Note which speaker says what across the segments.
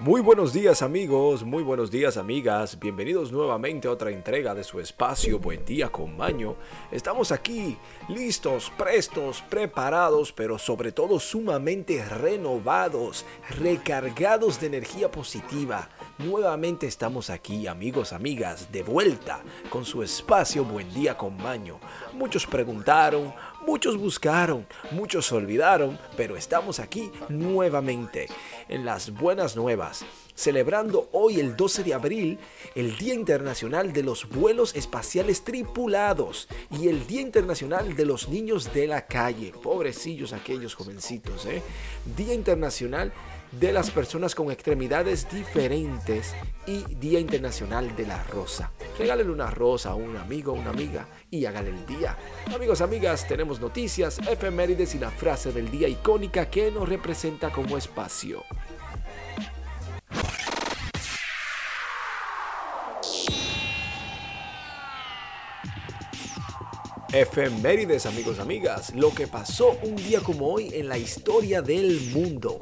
Speaker 1: Muy buenos días amigos, muy buenos días amigas, bienvenidos nuevamente a otra entrega de su espacio Buen Día con Maño. Estamos aquí listos, prestos, preparados, pero sobre todo sumamente renovados, recargados de energía positiva. Nuevamente estamos aquí amigos, amigas, de vuelta con su espacio Buen Día con Maño. Muchos preguntaron, Muchos buscaron, muchos olvidaron, pero estamos aquí nuevamente en las buenas nuevas, celebrando hoy el 12 de abril el Día Internacional de los Vuelos Espaciales Tripulados y el Día Internacional de los Niños de la Calle. Pobrecillos aquellos jovencitos, ¿eh? Día Internacional de las personas con extremidades diferentes y Día Internacional de la Rosa. Regálele una rosa a un amigo una amiga y hágale el día. Amigos, amigas, tenemos noticias, efemérides y la frase del día icónica que nos representa como espacio. Efemérides, amigos, amigas, lo que pasó un día como hoy en la historia del mundo.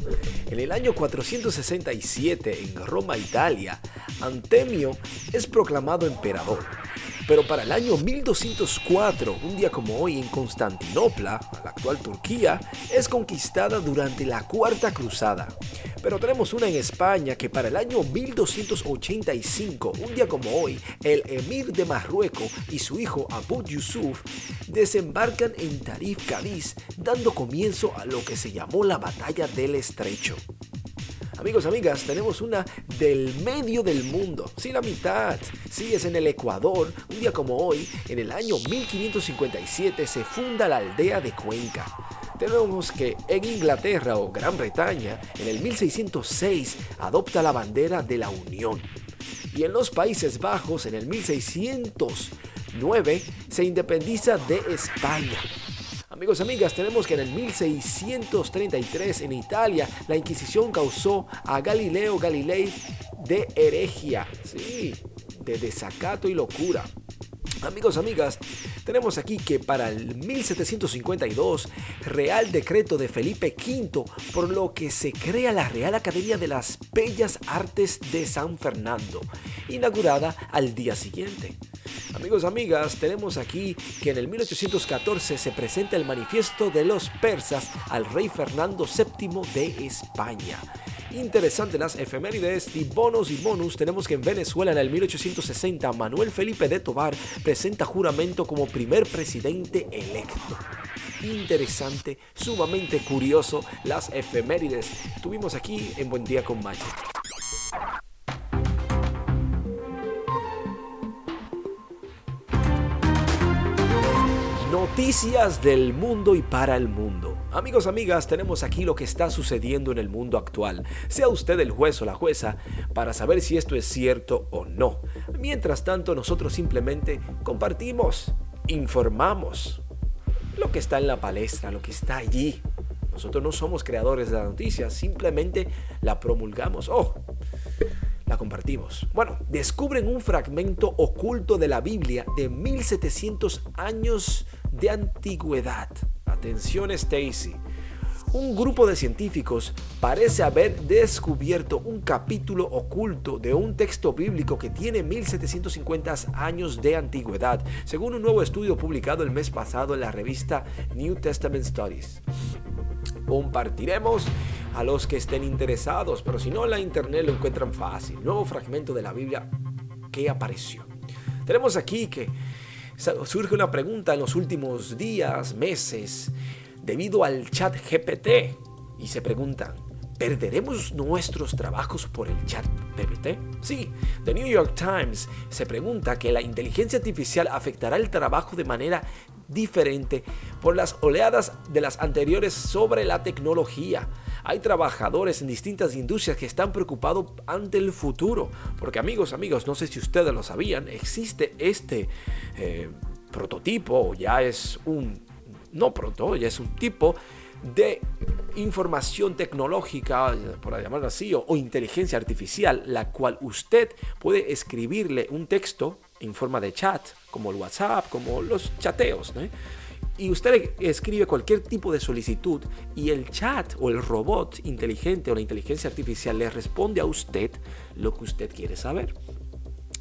Speaker 1: En el año 467, en Roma, Italia, Antemio es proclamado emperador. Pero para el año 1204, un día como hoy en Constantinopla, la actual Turquía, es conquistada durante la Cuarta Cruzada. Pero tenemos una en España que para el año 1285, un día como hoy, el emir de Marruecos y su hijo Abu Yusuf desembarcan en Tarif, Cádiz, dando comienzo a lo que se llamó la Batalla del Estrecho. Amigos, amigas, tenemos una del medio del mundo. Sí, la mitad. Sí, es en el Ecuador. Un día como hoy, en el año 1557, se funda la aldea de Cuenca. Tenemos que en Inglaterra o Gran Bretaña, en el 1606, adopta la bandera de la Unión. Y en los Países Bajos, en el 1609, se independiza de España. Amigos, amigas, tenemos que en el 1633 en Italia la Inquisición causó a Galileo Galilei de herejía, sí, de desacato y locura. Amigos, amigas, tenemos aquí que para el 1752, Real Decreto de Felipe V, por lo que se crea la Real Academia de las Bellas Artes de San Fernando, inaugurada al día siguiente. Amigos, amigas, tenemos aquí que en el 1814 se presenta el manifiesto de los persas al rey Fernando VII de España. Interesante las efemérides y bonos y bonus. Tenemos que en Venezuela en el 1860 Manuel Felipe de Tobar presenta juramento como primer presidente electo interesante, sumamente curioso las efemérides. Tuvimos aquí en Buen Día con Maya. Noticias del mundo y para el mundo. Amigos, amigas, tenemos aquí lo que está sucediendo en el mundo actual. Sea usted el juez o la jueza para saber si esto es cierto o no. Mientras tanto, nosotros simplemente compartimos, informamos lo que está en la palestra, lo que está allí. Nosotros no somos creadores de la noticia, simplemente la promulgamos. Oh, la compartimos. Bueno, descubren un fragmento oculto de la Biblia de 1700 años de antigüedad. Atención Stacy. Un grupo de científicos parece haber descubierto un capítulo oculto de un texto bíblico que tiene 1750 años de antigüedad, según un nuevo estudio publicado el mes pasado en la revista New Testament Studies. Compartiremos a los que estén interesados, pero si no en la internet lo encuentran fácil. Nuevo fragmento de la Biblia que apareció. Tenemos aquí que surge una pregunta en los últimos días, meses, debido al chat GPT. Y se preguntan, ¿perderemos nuestros trabajos por el chat GPT? Sí, The New York Times se pregunta que la inteligencia artificial afectará el trabajo de manera diferente por las oleadas de las anteriores sobre la tecnología. Hay trabajadores en distintas industrias que están preocupados ante el futuro. Porque amigos, amigos, no sé si ustedes lo sabían, existe este eh, prototipo, ya es un, no proto, ya es un tipo de información tecnológica, por llamarlo así, o, inteligencia artificial, la cual usted puede escribirle un texto en forma de chat, como el WhatsApp, como los chateos, y usted escribe cualquier tipo de solicitud y el chat o el robot inteligente o la inteligencia artificial le responde a usted lo que usted quiere saber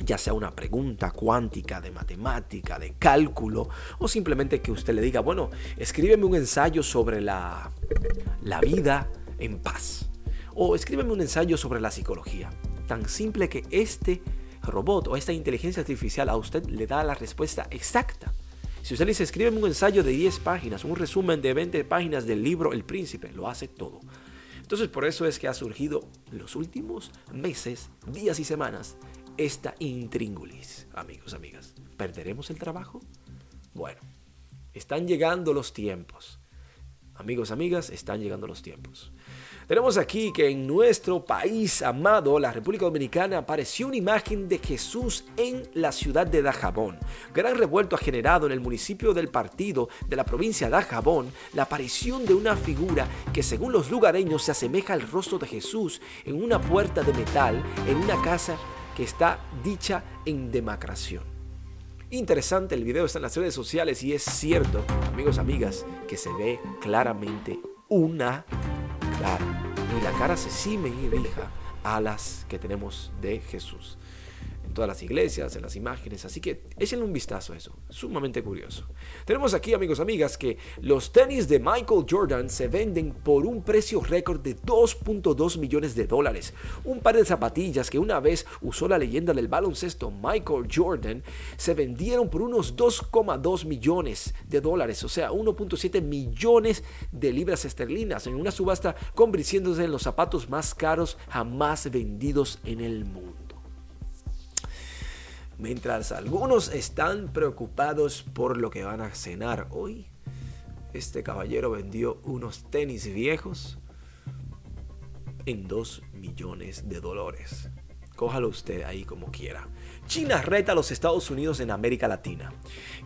Speaker 1: ya sea una pregunta cuántica, de matemática, de cálculo, o simplemente que usted le diga, bueno, escríbeme un ensayo sobre la, la vida en paz, o escríbeme un ensayo sobre la psicología. Tan simple que este robot o esta inteligencia artificial a usted le da la respuesta exacta. Si usted le un ensayo de 10 páginas, un resumen de 20 páginas del libro El Príncipe, lo hace todo. Entonces por eso es que ha surgido en los últimos meses, días y semanas esta intríngulis, amigos, amigas. ¿Perderemos el trabajo? Bueno, están llegando los tiempos. Amigos, amigas, están llegando los tiempos. Tenemos aquí que en nuestro país amado, la República Dominicana, apareció una imagen de Jesús en la ciudad de Dajabón. Gran revuelto ha generado en el municipio del partido de la provincia de Dajabón la aparición de una figura que según los lugareños se asemeja al rostro de Jesús en una puerta de metal en una casa que está dicha en demacración. Interesante, el video está en las redes sociales y es cierto, amigos, amigas, que se ve claramente una cara. Y la cara se cime y rija a las que tenemos de Jesús todas las iglesias, en las imágenes. Así que échenle un vistazo a eso. Sumamente curioso. Tenemos aquí, amigos, amigas, que los tenis de Michael Jordan se venden por un precio récord de 2.2 millones de dólares. Un par de zapatillas que una vez usó la leyenda del baloncesto Michael Jordan se vendieron por unos 2,2 millones de dólares, o sea, 1.7 millones de libras esterlinas en una subasta convirtiéndose en los zapatos más caros jamás vendidos en el mundo. Mientras algunos están preocupados por lo que van a cenar hoy, este caballero vendió unos tenis viejos en 2 millones de dólares. Cójalo usted ahí como quiera. China reta a los Estados Unidos en América Latina.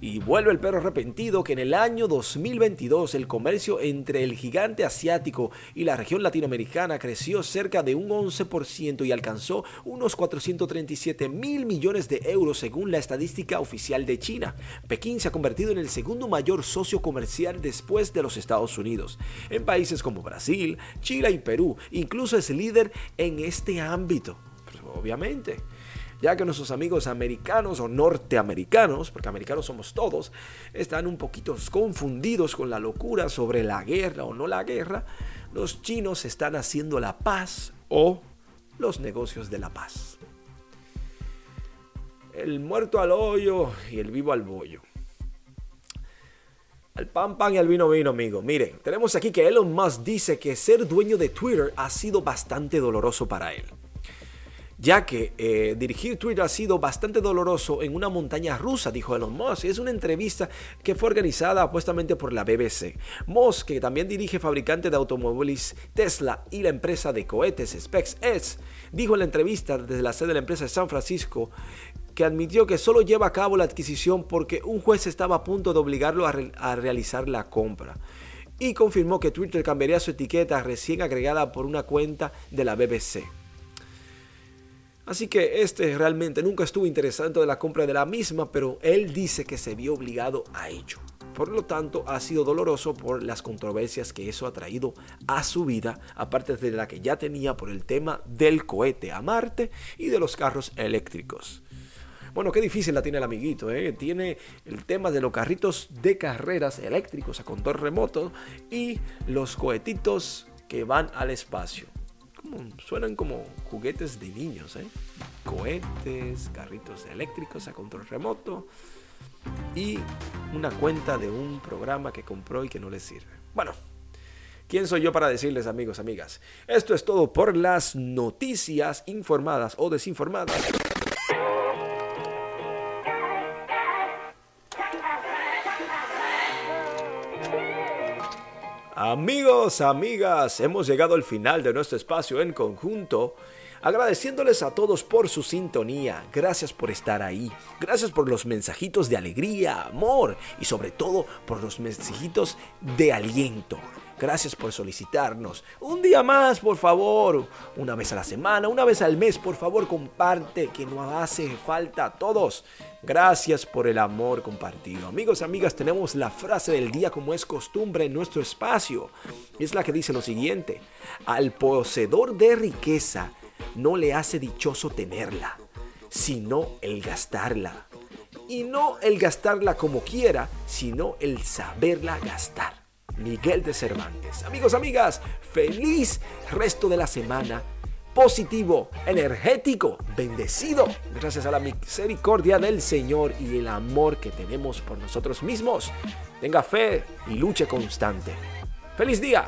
Speaker 1: Y vuelve el perro arrepentido que en el año 2022 el comercio entre el gigante asiático y la región latinoamericana creció cerca de un 11% y alcanzó unos 437 mil millones de euros según la estadística oficial de China. Pekín se ha convertido en el segundo mayor socio comercial después de los Estados Unidos. En países como Brasil, Chile y Perú, incluso es líder en este ámbito obviamente. Ya que nuestros amigos americanos o norteamericanos, porque americanos somos todos, están un poquito confundidos con la locura sobre la guerra o no la guerra, los chinos están haciendo la paz o los negocios de la paz. El muerto al hoyo y el vivo al bollo. Al pan pan y al vino vino, amigo. Miren, tenemos aquí que Elon Musk dice que ser dueño de Twitter ha sido bastante doloroso para él ya que eh, dirigir Twitter ha sido bastante doloroso en una montaña rusa, dijo Elon Musk. Es una entrevista que fue organizada apuestamente por la BBC. Musk, que también dirige fabricante de automóviles Tesla y la empresa de cohetes SpaceX, dijo en la entrevista desde la sede de la empresa de San Francisco que admitió que solo lleva a cabo la adquisición porque un juez estaba a punto de obligarlo a realizar la compra y confirmó que Twitter cambiaría su etiqueta recién agregada por una cuenta de la BBC. Así que este realmente nunca estuvo interesado en la compra de la misma, pero él dice que se vio obligado a ello. Por lo tanto, ha sido doloroso por las controversias que eso ha traído a su vida, aparte de la que ya tenía por el tema del cohete a Marte y de los carros eléctricos. Bueno, qué difícil la tiene el amiguito, ¿eh? Tiene el tema de los carritos de carreras eléctricos a control remoto y los cohetitos que van al espacio suenan como juguetes de niños, ¿eh? Cohetes, carritos eléctricos a control remoto y una cuenta de un programa que compró y que no le sirve. Bueno, ¿quién soy yo para decirles, amigos, amigas? Esto es todo por las noticias informadas o desinformadas. Amigos, amigas, hemos llegado al final de nuestro espacio en conjunto. Agradeciéndoles a todos por su sintonía, gracias por estar ahí, gracias por los mensajitos de alegría, amor y sobre todo por los mensajitos de aliento. Gracias por solicitarnos. Un día más, por favor. Una vez a la semana, una vez al mes, por favor, comparte, que nos hace falta a todos. Gracias por el amor compartido. Amigos, amigas, tenemos la frase del día como es costumbre en nuestro espacio. Es la que dice lo siguiente. Al poseedor de riqueza no le hace dichoso tenerla, sino el gastarla. Y no el gastarla como quiera, sino el saberla gastar. Miguel de Cervantes. Amigos, amigas, feliz resto de la semana. Positivo, energético, bendecido, gracias a la misericordia del Señor y el amor que tenemos por nosotros mismos. Tenga fe y luche constante. ¡Feliz día!